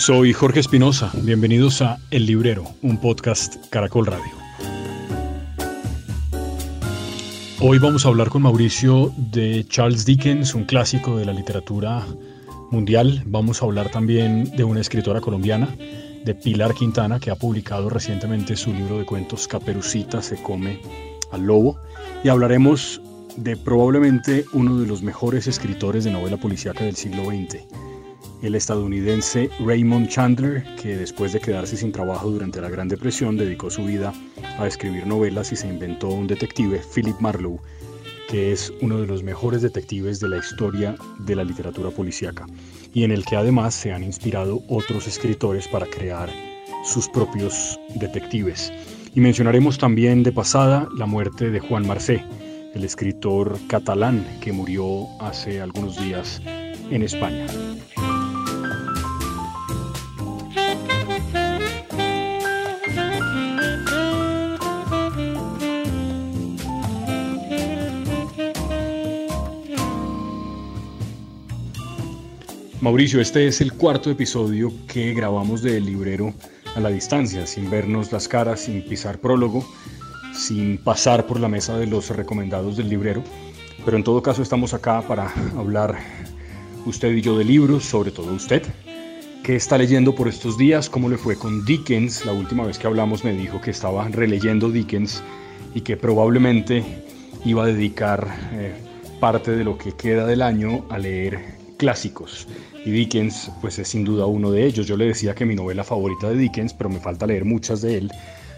Soy Jorge Espinosa, bienvenidos a El Librero, un podcast Caracol Radio. Hoy vamos a hablar con Mauricio de Charles Dickens, un clásico de la literatura mundial. Vamos a hablar también de una escritora colombiana, de Pilar Quintana, que ha publicado recientemente su libro de cuentos Caperucita se come al lobo. Y hablaremos de probablemente uno de los mejores escritores de novela policíaca del siglo XX el estadounidense Raymond Chandler, que después de quedarse sin trabajo durante la Gran Depresión dedicó su vida a escribir novelas y se inventó un detective, Philip Marlowe, que es uno de los mejores detectives de la historia de la literatura policíaca y en el que además se han inspirado otros escritores para crear sus propios detectives. Y mencionaremos también de pasada la muerte de Juan Marcé, el escritor catalán que murió hace algunos días en España. Mauricio, este es el cuarto episodio que grabamos del librero a la distancia, sin vernos las caras, sin pisar prólogo, sin pasar por la mesa de los recomendados del librero. Pero en todo caso estamos acá para hablar usted y yo de libros, sobre todo usted. ¿Qué está leyendo por estos días? ¿Cómo le fue con Dickens? La última vez que hablamos me dijo que estaba releyendo Dickens y que probablemente iba a dedicar eh, parte de lo que queda del año a leer clásicos. Y Dickens, pues es sin duda uno de ellos. Yo le decía que mi novela favorita de Dickens, pero me falta leer muchas de él.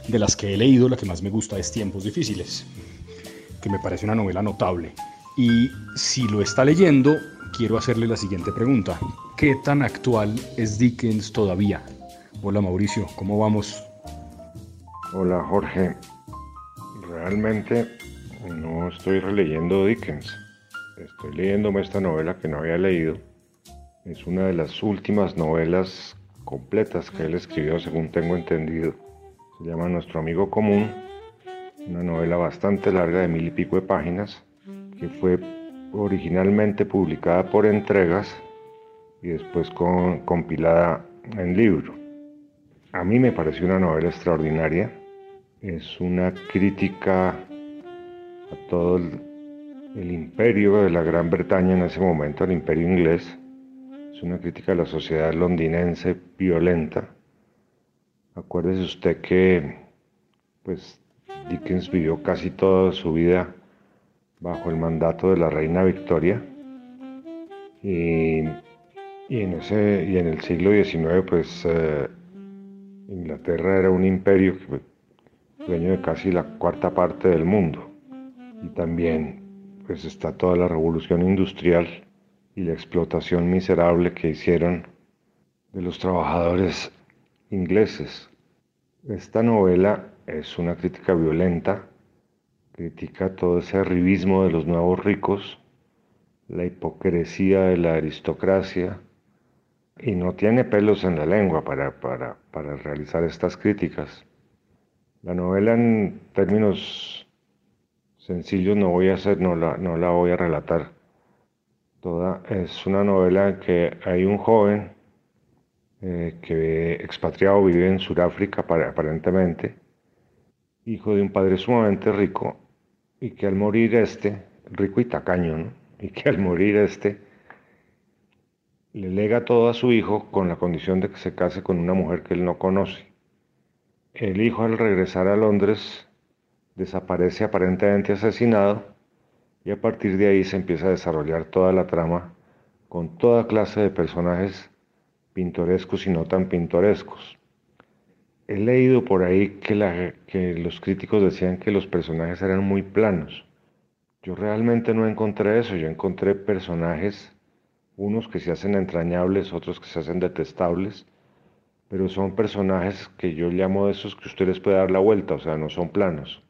De las que he leído, la que más me gusta es Tiempos Difíciles, que me parece una novela notable. Y si lo está leyendo, quiero hacerle la siguiente pregunta. ¿Qué tan actual es Dickens todavía? Hola Mauricio, ¿cómo vamos? Hola Jorge. Realmente no estoy releyendo Dickens. Estoy leyéndome esta novela que no había leído. Es una de las últimas novelas completas que él escribió, según tengo entendido. Se llama Nuestro Amigo Común, una novela bastante larga de mil y pico de páginas, que fue originalmente publicada por entregas y después compilada en libro. A mí me pareció una novela extraordinaria. Es una crítica a todo el el imperio de la Gran Bretaña en ese momento, el imperio inglés, es una crítica a la sociedad londinense violenta. Acuérdese usted que pues, Dickens vivió casi toda su vida bajo el mandato de la reina Victoria. Y, en, ese, y en el siglo XIX pues eh, Inglaterra era un imperio dueño de casi la cuarta parte del mundo. Y también pues está toda la revolución industrial y la explotación miserable que hicieron de los trabajadores ingleses. Esta novela es una crítica violenta, critica todo ese arribismo de los nuevos ricos, la hipocresía de la aristocracia, y no tiene pelos en la lengua para, para, para realizar estas críticas. La novela en términos sencillo no voy a hacer, no la, no la voy a relatar toda. Es una novela en que hay un joven eh, que expatriado vive en Sudáfrica aparentemente, hijo de un padre sumamente rico, y que al morir este, rico y tacaño, y que al morir este, le lega todo a su hijo con la condición de que se case con una mujer que él no conoce. El hijo al regresar a Londres desaparece aparentemente asesinado y a partir de ahí se empieza a desarrollar toda la trama con toda clase de personajes pintorescos y no tan pintorescos. He leído por ahí que, los críticos decían que los personajes eran muy planos. Yo realmente no encontré eso, yo encontré personajes, unos que se hacen entrañables, otros que se hacen detestables, pero son personajes que yo llamo de esos que usted les puede dar la vuelta, o sea, no son planos.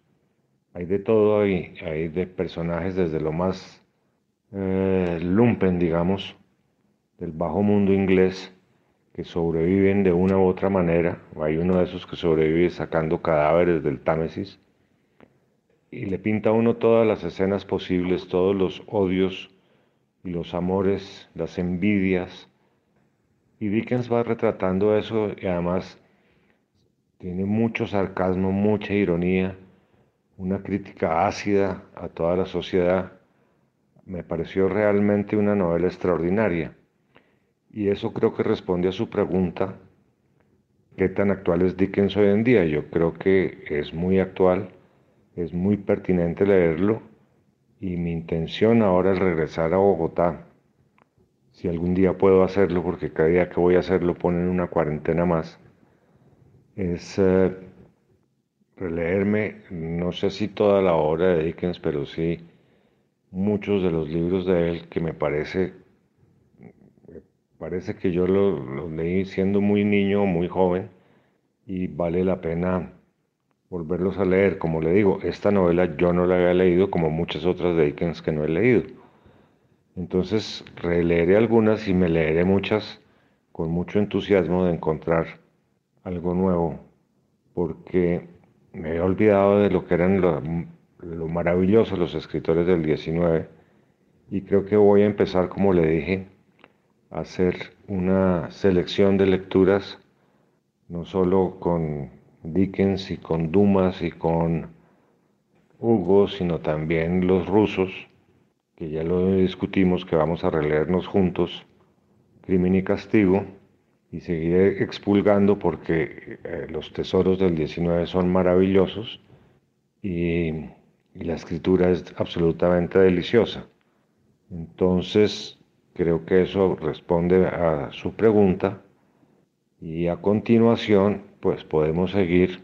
Hay de todo ahí, hay de personajes desde lo más eh, lumpen, digamos, del bajo mundo inglés, que sobreviven de una u otra manera. Hay uno de esos que sobrevive sacando cadáveres del Támesis. y le pinta a uno todas las escenas posibles, todos los odios y los amores, las envidias. Y Dickens va retratando eso y además tiene mucho sarcasmo, mucha ironía, una crítica ácida a toda la sociedad. Me pareció realmente una novela extraordinaria. Y eso creo que responde a su pregunta, ¿qué tan actual es Dickens hoy en día? Yo creo que es muy actual, es muy pertinente leerlo y mi intención ahora es regresar a Bogotá. Si algún día puedo hacerlo, porque cada día que voy a hacerlo ponen una cuarentena más, es eh, releerme, no sé si toda la obra de Dickens, pero sí muchos de los libros de él que me parece Parece que yo lo, leí siendo muy niño muy joven y vale la pena volverlos a leer. Como le digo, esta novela yo no la había leído como muchas otras de Dickens que no he leído. Entonces releeré algunas y me leeré muchas con mucho entusiasmo de encontrar algo nuevo, porque me he olvidado de lo que eran lo, lo maravilloso los escritores del 19 y creo que voy a empezar, como le dije, hacer una selección de lecturas, no solo con Dickens y con Dumas y con Hugo, sino también los rusos, que ya lo discutimos, que vamos a releernos juntos, Crimen y Castigo, y seguiré expulgando porque eh, los tesoros del 19 son maravillosos y, y la escritura es absolutamente deliciosa. Entonces, Creo que eso responde a su pregunta y a continuación pues podemos seguir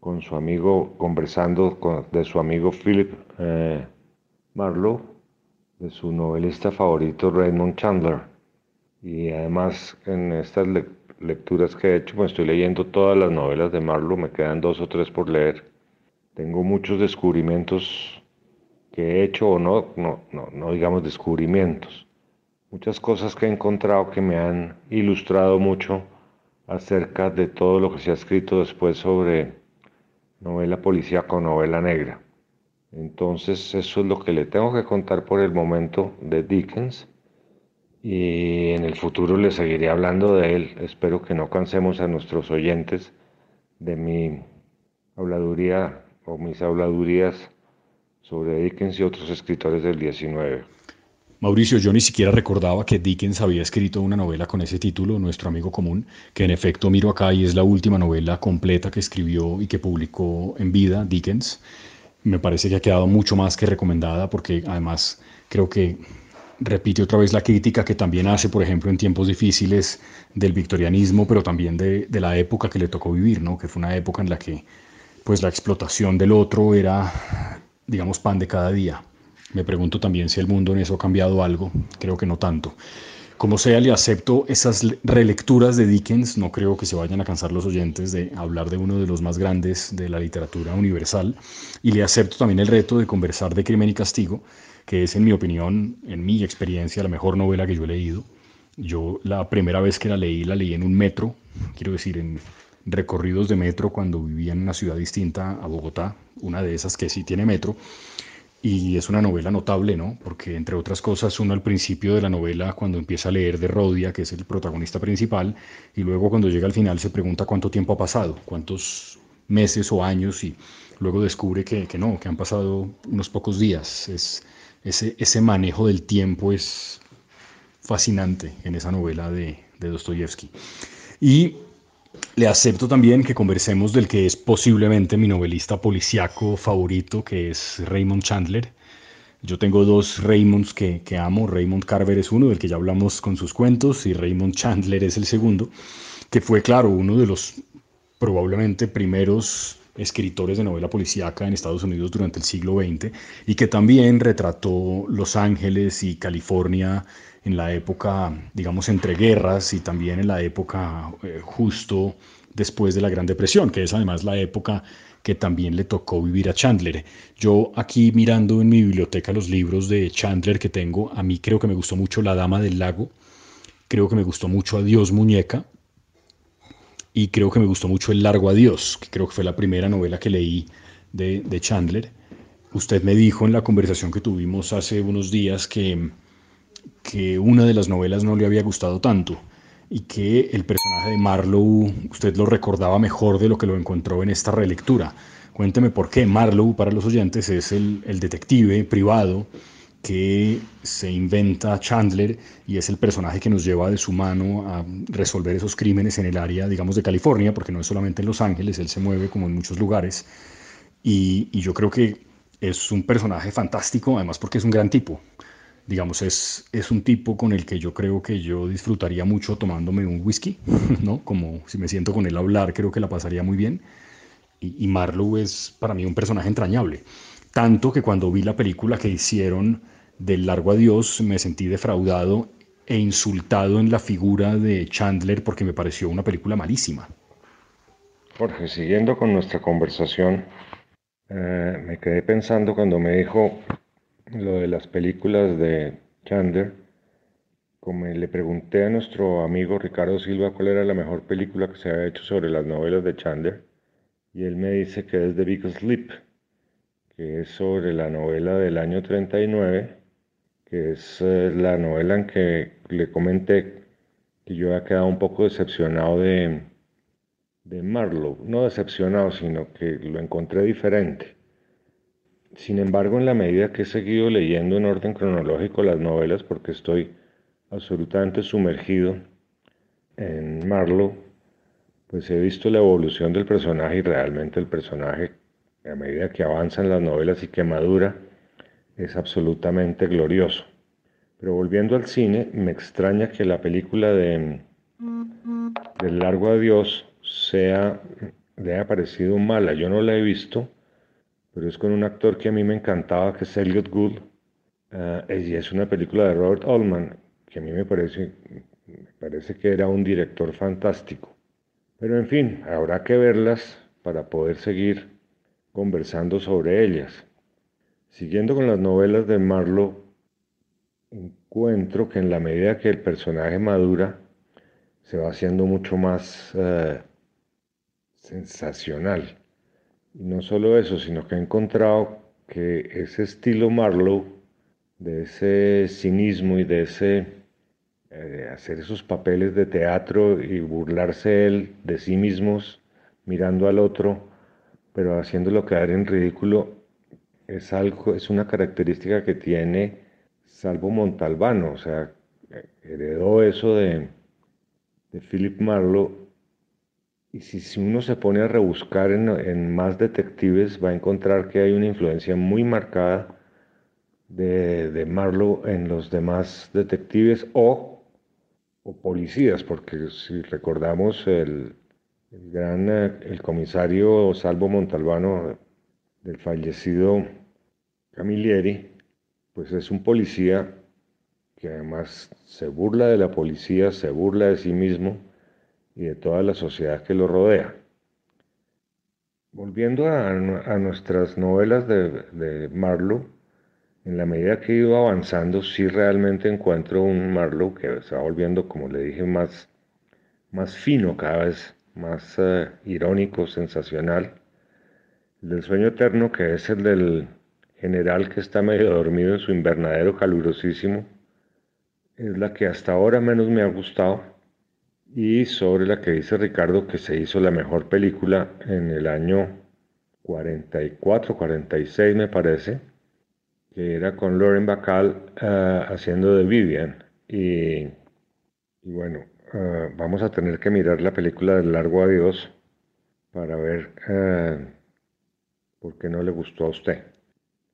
con su amigo, conversando de su amigo Philip eh, Marlowe, de su novelista favorito Raymond Chandler. Y además en estas lecturas que he hecho, pues estoy leyendo todas las novelas de Marlowe, me quedan dos o tres por leer. Tengo muchos descubrimientos que he hecho o no, no, no, no digamos descubrimientos, muchas cosas que he encontrado que me han ilustrado mucho acerca de todo lo que se ha escrito después sobre novela policíaca o novela negra. Entonces eso es lo que le tengo que contar por el momento de Dickens y en el futuro le seguiré hablando de él. Espero que no cansemos a nuestros oyentes de mi habladuría o mis habladurías sobre Dickens y otros escritores del 19. Mauricio, yo ni siquiera recordaba que Dickens había escrito una novela con ese título, Nuestro amigo común, que en efecto miro acá y es la última novela completa que escribió y que publicó en vida Dickens. Me parece que ha quedado mucho más que recomendada porque además creo que repite otra vez la crítica que también hace, por ejemplo, en tiempos difíciles del victorianismo, pero también de, la época que le tocó vivir, ¿no? que fue una época en la que pues la explotación del otro era, digamos, pan de cada día. Me pregunto también si el mundo en eso ha cambiado algo, creo que no tanto. Como sea, le acepto esas relecturas de Dickens, no creo que se vayan a cansar los oyentes de hablar de uno de los más grandes de la literatura universal, y le acepto también el reto de conversar de Crimen y Castigo, que es en mi opinión, en mi experiencia, la mejor novela que yo he leído. Yo la primera vez que la leí, la leí en un metro, quiero decir, en recorridos de metro cuando vivía en una ciudad distinta a Bogotá, una de esas que sí tiene metro, y es una novela notable, ¿no? Porque entre otras cosas, uno al principio de la novela, cuando empieza a leer de Rodia, que es el protagonista principal, y luego cuando llega al final se pregunta cuánto tiempo ha pasado, cuántos meses o años, y luego descubre que, que no, que han pasado unos pocos días. Es, ese, ese manejo del tiempo es fascinante en esa novela de, de Dostoyevsky. Y le acepto también que conversemos del que es posiblemente mi novelista policiaco favorito, que es Raymond Chandler. Yo tengo dos Raymonds que, que, amo. Raymond Carver es uno, del que ya hablamos con sus cuentos, y Raymond Chandler es el segundo, que fue, claro, uno de los probablemente primeros escritores de novela policíaca en Estados Unidos durante el siglo XX y que también retrató Los Ángeles y California en la época, digamos, entre guerras y también en la época eh, justo después de la Gran Depresión, que es además la época que también le tocó vivir a Chandler. Yo aquí mirando en mi biblioteca los libros de Chandler que tengo, a mí creo que me gustó mucho La Dama del Lago, creo que me gustó mucho Adiós Muñeca y creo que me gustó mucho El Largo Adiós, que creo que fue la primera novela que leí de, de Chandler. usted me dijo en la conversación que tuvimos hace unos días que, que una de las novelas no le había gustado tanto y que el personaje de Marlowe usted lo recordaba mejor de lo que lo encontró en esta relectura. Cuénteme por qué Marlowe, para los oyentes, es el, el detective privado que se inventa Chandler y es el personaje que nos lleva de su mano a resolver esos crímenes en el área, digamos, de California, porque no es solamente en Los Ángeles, él se mueve como en muchos lugares. Y, y yo creo que es un personaje fantástico, además porque es un gran tipo. Digamos, es, es un tipo con el que yo creo que yo disfrutaría mucho tomándome un whisky, ¿no? Como si me siento con él a hablar, creo que la pasaría muy bien. Y, y Marlowe es para mí un personaje entrañable. Tanto que cuando vi la película que hicieron del Largo Adiós me sentí defraudado e insultado en la figura de Chandler porque me pareció una película malísima. Jorge, siguiendo con nuestra conversación, eh, me quedé pensando cuando me dijo lo de las películas de Chandler, como le pregunté a nuestro amigo Ricardo Silva cuál era la mejor película que se había hecho sobre las novelas de Chandler, y él me dice que es The Big Sleep, que es sobre la novela del año 39, que es eh, la novela en que le comenté que yo había quedado un poco decepcionado de, de Marlowe. No decepcionado, sino que lo encontré diferente. Sin embargo, en la medida que he seguido leyendo en orden cronológico las novelas, porque estoy absolutamente sumergido en Marlowe, pues he visto la evolución del personaje y realmente el personaje a medida que avanzan las novelas y que madura, es absolutamente glorioso. Pero volviendo al cine, me extraña que la película de del largo adiós sea le haya parecido mala. Yo no la he visto, pero es con un actor que a mí me encantaba, que es Elliot Gould, uh, y es una película de Robert Altman, que a mí me parece, me parece que era un director fantástico. Pero en fin, habrá que verlas para poder seguir conversando sobre ellas. Siguiendo con las novelas de Marlowe, encuentro que en la medida que el personaje madura, se va haciendo mucho más uh, sensacional. Y no solo eso, sino que he encontrado que ese estilo Marlowe, de ese cinismo y de ese eh, hacer esos papeles de teatro y burlarse él de sí mismos, mirando al otro, pero haciéndolo quedar en ridículo es algo, es una característica que tiene Salvo Montalbano, o sea, heredó eso de, de Philip Marlowe. Y si, uno se pone a rebuscar en, en, más detectives, va a encontrar que hay una influencia muy marcada de, de Marlowe en los demás detectives o, o policías, porque si recordamos el, el gran eh, el comisario Salvo Montalbano del fallecido Camilleri, pues es un policía que además se burla de la policía, se burla de sí mismo y de toda la sociedad que lo rodea. Volviendo a, nuestras novelas de, de, Marlowe, en la medida que he ido avanzando, sí realmente encuentro un Marlowe que se va volviendo, como le dije, más, más fino cada vez más uh, irónico, sensacional. El del sueño eterno, que es el del general que está medio dormido en su invernadero calurosísimo, es la que hasta ahora menos me ha gustado. Y sobre la que dice Ricardo que se hizo la mejor película en el año 44, 46 me parece, que era con Lauren Bacall uh, haciendo de Vivian. Y, y bueno, uh, vamos a tener que mirar la película del largo adiós para ver uh, por qué no le gustó a usted.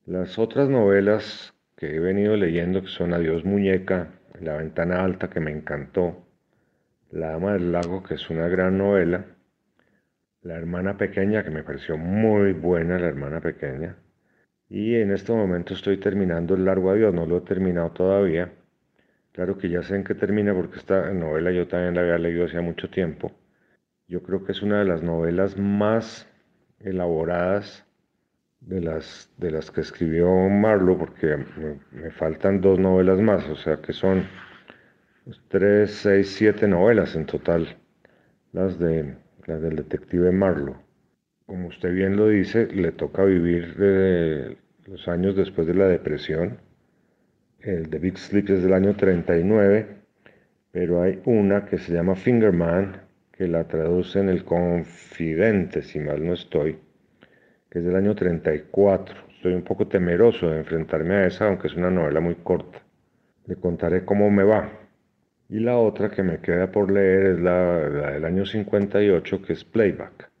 Las otras novelas que he venido leyendo, que son Adiós Muñeca, La Ventana Alta, que me encantó, La Dama del Lago, que es una gran novela, La Hermana Pequeña, que me pareció muy buena, La Hermana Pequeña, y en este momento estoy terminando El Largo Adiós, no lo he terminado todavía, Claro que ya sé en qué termina porque esta novela yo también la había leído hacía mucho tiempo. Yo creo que es una de las novelas más elaboradas de las, de las que escribió Marlowe, porque me, faltan dos novelas más, o sea que son tres, seis, siete novelas en total, las, de, las del detective Marlowe. Como usted bien lo dice, le toca vivir los años después de la depresión. El de Big Sleep es del año 39, pero hay una que se llama Fingerman, que la traduce en El Confidente, si mal no estoy, que es del año 34. Estoy un poco temeroso de enfrentarme a esa, aunque es una novela muy corta. Le contaré cómo me va. Y la otra que me queda por leer es la, del año 58, que es Playback.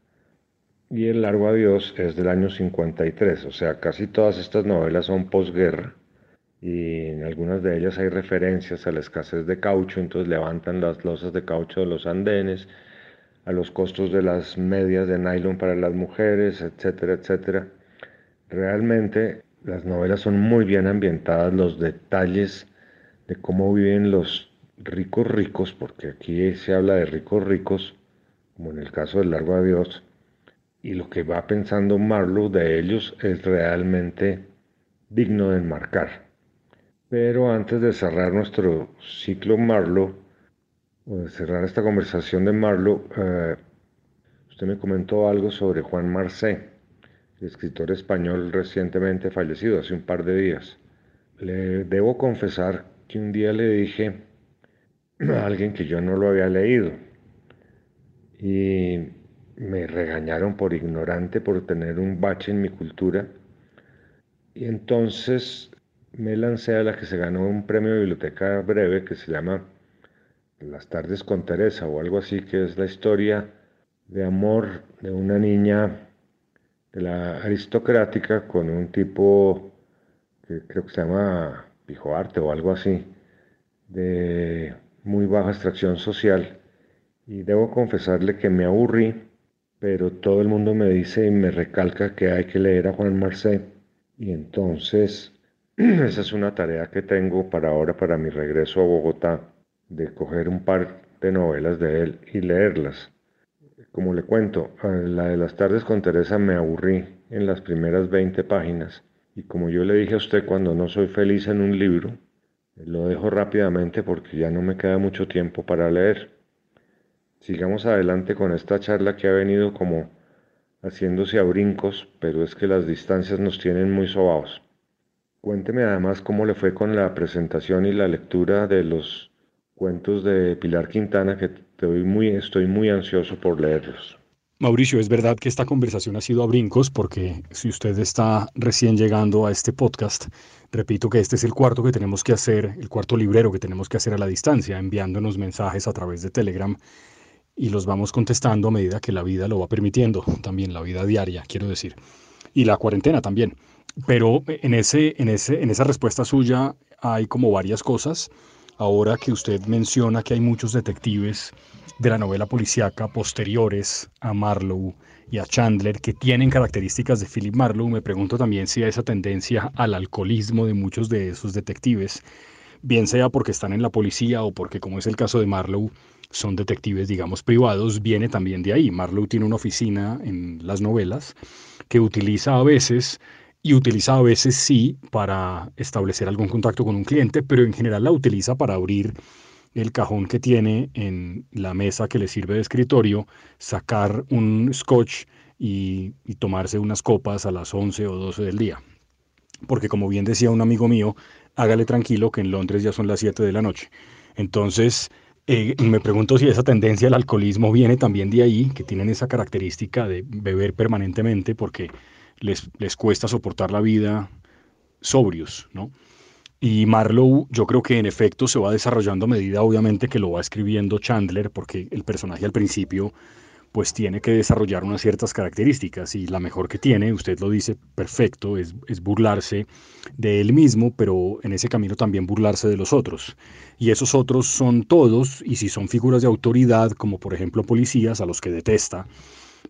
Y El Largo Adiós es del año 53, o sea, casi todas estas novelas son posguerra. Y en algunas de ellas hay referencias a la escasez de caucho, entonces levantan las losas de caucho de los andenes, a los costos de las medias de nylon para las mujeres, etcétera, etcétera. Realmente las novelas son muy bien ambientadas, los detalles de cómo viven los ricos ricos, porque aquí se habla de ricos ricos, como en el caso del Largo Adiós, y lo que va pensando Marlowe de ellos es realmente digno de enmarcar. Pero antes de cerrar nuestro ciclo Marlowe, o de cerrar esta conversación de Marlowe, eh, usted me comentó algo sobre Juan Marcé, el escritor español recientemente fallecido, hace un par de días. Le debo confesar que un día le dije a alguien que yo no lo había leído y me regañaron por ignorante, por tener un bache en mi cultura. Y entonces me lancé a la que se ganó un premio de biblioteca breve que se llama Las tardes con Teresa o algo así, que es la historia de amor de una niña de la aristocrática con un tipo que creo que se llama Pijo Arte o algo así, de muy baja extracción social. Y debo confesarle que me aburrí, pero todo el mundo me dice y me recalca que hay que leer a Juan Marcé. Y entonces, esa es una tarea que tengo para ahora, para mi regreso a Bogotá, de coger un par de novelas de él y leerlas. Como le cuento, la de las tardes con Teresa me aburrí en las primeras 20 páginas. Y como yo le dije a usted, cuando no soy feliz en un libro, lo dejo rápidamente porque ya no me queda mucho tiempo para leer. Sigamos adelante con esta charla que ha venido como haciéndose a brincos, pero es que las distancias nos tienen muy sobados. Cuénteme además cómo le fue con la presentación y la lectura de los cuentos de Pilar Quintana, que estoy muy, estoy muy ansioso por leerlos. Mauricio, es verdad que esta conversación ha sido a brincos porque si usted está recién llegando a este podcast, repito que este es el cuarto que tenemos que hacer, el cuarto librero que tenemos que hacer a la distancia, enviándonos mensajes a través de Telegram y los vamos contestando a medida que la vida lo va permitiendo, también la vida diaria, quiero decir, y la cuarentena también. Pero en, ese, en, ese, en esa respuesta suya hay como varias cosas. Ahora que usted menciona que hay muchos detectives de la novela policíaca posteriores a Marlowe y a Chandler que tienen características de Philip Marlowe, me pregunto también si esa tendencia al alcoholismo de muchos de esos detectives, bien sea porque están en la policía o porque, como es el caso de Marlowe, son detectives, digamos, privados, viene también de ahí. Marlowe tiene una oficina en las novelas que utiliza a veces y utiliza a veces sí para establecer algún contacto con un cliente, pero en general la utiliza para abrir el cajón que tiene en la mesa que le sirve de escritorio, sacar un scotch y, tomarse unas copas a las 11 o 12 del día. Porque como bien decía un amigo mío, hágale tranquilo que en Londres ya son las 7 de la noche. Entonces, eh, me pregunto si esa tendencia al alcoholismo viene también de ahí, que tienen esa característica de beber permanentemente porque les, les cuesta soportar la vida sobrios, ¿no? Y Marlowe yo creo que en efecto se va desarrollando a medida obviamente que lo va escribiendo Chandler, porque el personaje al principio pues tiene que desarrollar unas ciertas características y la mejor que tiene, usted lo dice perfecto, es, es, burlarse de él mismo, pero en ese camino también burlarse de los otros. Y esos otros son todos, y si son figuras de autoridad, como por ejemplo policías a los que detesta,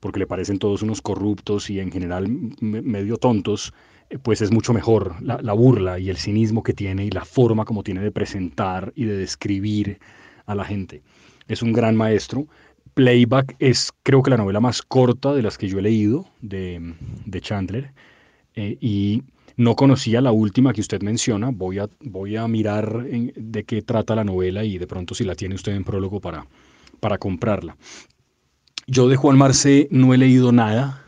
porque le parecen todos unos corruptos y en general medio tontos, eh, pues es mucho mejor la, burla y el cinismo que tiene y la forma como tiene de presentar y de describir a la gente. Es un gran maestro. Playback es creo que la novela más corta de las que yo he leído de, Chandler eh, y no conocía la última que usted menciona. Voy a, voy a mirar de qué trata la novela y de pronto si la tiene usted en prólogo para, para comprarla. Yo de Juan Marcé no he leído nada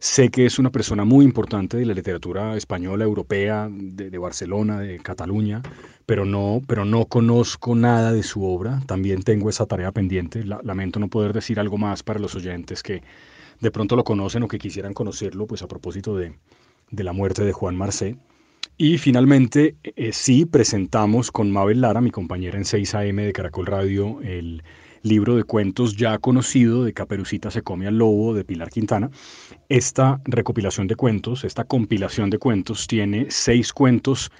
Sé que es una persona muy importante de la literatura española, europea, de, Barcelona, de Cataluña, pero no, pero no conozco nada de su obra. También tengo esa tarea pendiente. lamento no poder decir algo más para los oyentes que de pronto lo conocen o que quisieran conocerlo, pues a propósito de, de la muerte de Juan Marcé. Y finalmente, eh, sí, presentamos con Mabel Lara, mi compañera en 6am de Caracol Radio, el libro de cuentos ya conocido de Caperucita se come al lobo de Pilar Quintana. Esta recopilación de cuentos, esta compilación de cuentos, tiene seis cuentos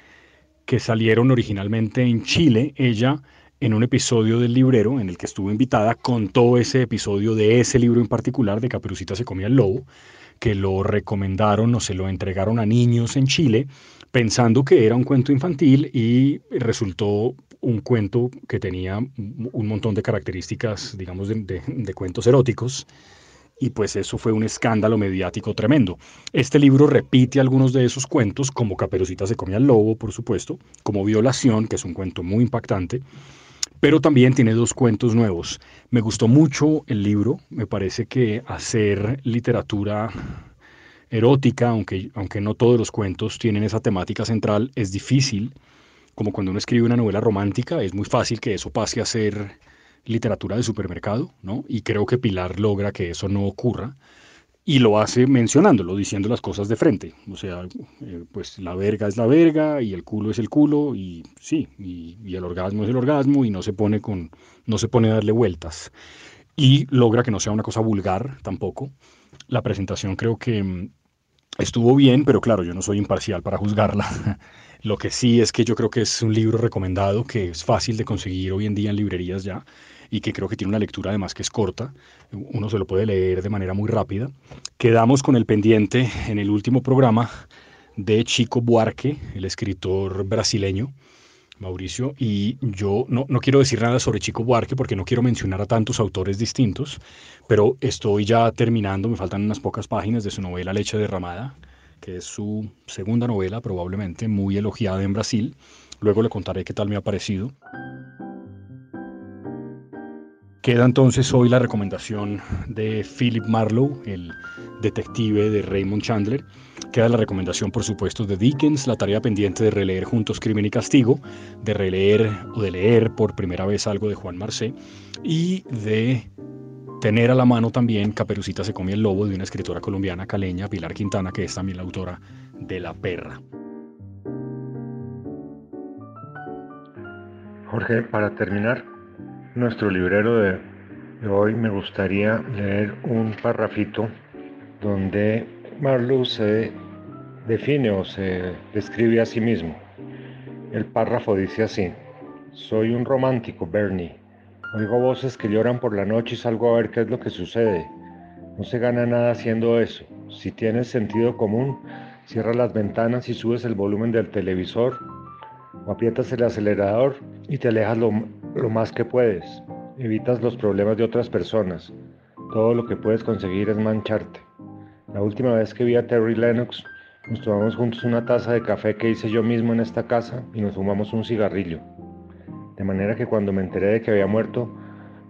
que salieron originalmente en Chile. Ella, en un episodio del librero en el que estuvo invitada, contó ese episodio de ese libro en particular de Caperucita se come al lobo que lo recomendaron o se lo entregaron a niños en Chile pensando que era un cuento infantil y resultó un cuento que tenía un montón de características, digamos, de, cuentos eróticos, y pues eso fue un escándalo mediático tremendo. Este libro repite algunos de esos cuentos, como Caperucita se comía al lobo, por supuesto, como Violación, que es un cuento muy impactante, pero también tiene dos cuentos nuevos. Me gustó mucho el libro, me parece que hacer literatura erótica, aunque, aunque no todos los cuentos tienen esa temática central, es difícil como cuando uno escribe una novela romántica, es muy fácil que eso pase a ser literatura de supermercado, ¿no? Y creo que Pilar logra que eso no ocurra y lo hace mencionándolo, diciendo las cosas de frente. O sea, eh, pues la verga es la verga y el culo es el culo y sí, y, y, el orgasmo es el orgasmo y no se pone con, no se pone a darle vueltas. Y logra que no sea una cosa vulgar tampoco. La presentación creo que mm, estuvo bien, pero claro, yo no soy imparcial para juzgarla. Lo que sí es que yo creo que es un libro recomendado, que es fácil de conseguir hoy en día en librerías ya y que creo que tiene una lectura además que es corta. Uno se lo puede leer de manera muy rápida. Quedamos con el pendiente en el último programa de Chico Buarque, el escritor brasileño. Mauricio, y yo no, no, quiero decir nada sobre Chico Buarque porque no quiero mencionar a tantos autores distintos, pero estoy ya terminando, me faltan unas pocas páginas de su novela Leche Derramada, que es su segunda novela, probablemente muy elogiada en Brasil. Luego le contaré qué tal me ha parecido. Queda entonces hoy la recomendación de Philip Marlowe, el detective de Raymond Chandler. Queda la recomendación, por supuesto, de Dickens, la tarea pendiente de releer juntos Crimen y Castigo, de releer o de leer por primera vez algo de Juan Marcé y de tener a la mano también Caperucita se come el lobo de una escritora colombiana caleña, Pilar Quintana, que es también la autora de La Perra. Jorge, para terminar nuestro librero de, hoy, me gustaría leer un parrafito donde Marlowe se define o se describe a sí mismo. El párrafo dice así, soy un romántico, Bernie Oigo voces que lloran por la noche y salgo a ver qué es lo que sucede. No se gana nada haciendo eso. Si tienes sentido común, cierra las ventanas y subes el volumen del televisor o aprietas el acelerador y te alejas lo, lo más que puedes. Evitas los problemas de otras personas. Todo lo que puedes conseguir es mancharte. La última vez que vi a Terry Lennox, nos tomamos juntos una taza de café que hice yo mismo en esta casa y nos fumamos un cigarrillo. De manera que cuando me enteré de que había muerto,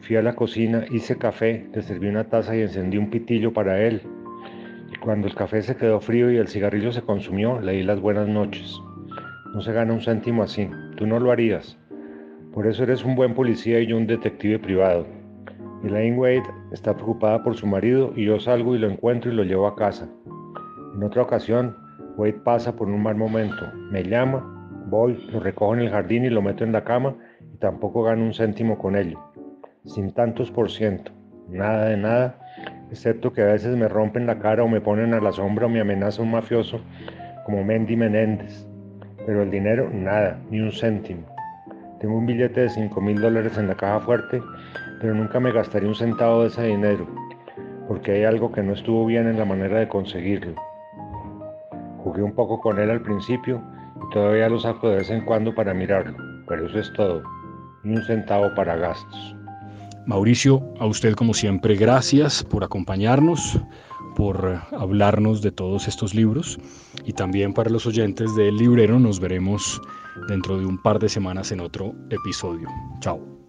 fui a la cocina, hice café, le serví una taza y encendí un pitillo para él. Y cuando el café se quedó frío y el cigarrillo se consumió, le di las buenas noches. No se gana un céntimo así, tú no lo harías. Por eso eres un buen policía y yo un detective privado. Elaine Wade está preocupada por su marido y yo salgo y lo encuentro y lo llevo a casa. En otra ocasión, Wade pasa por un mal momento, me llama, voy, lo recojo en el jardín y lo meto en la cama tampoco gano un céntimo con ello, sin tantos por ciento, nada de nada, excepto que a veces me rompen la cara o me ponen a la sombra o me amenaza un mafioso como Mendy Menéndez. Pero el dinero, nada, ni un céntimo. Tengo un billete de 5 mil dólares en la caja fuerte, pero nunca me gastaría un centavo de ese dinero, porque hay algo que no estuvo bien en la manera de conseguirlo. Jugué un poco con él al principio y todavía lo saco de vez en cuando para mirarlo, pero eso es todo ni un centavo para gastos. Mauricio, a usted como siempre, gracias por acompañarnos, por hablarnos de todos estos libros y también para los oyentes del librero nos veremos dentro de un par de semanas en otro episodio. Chao.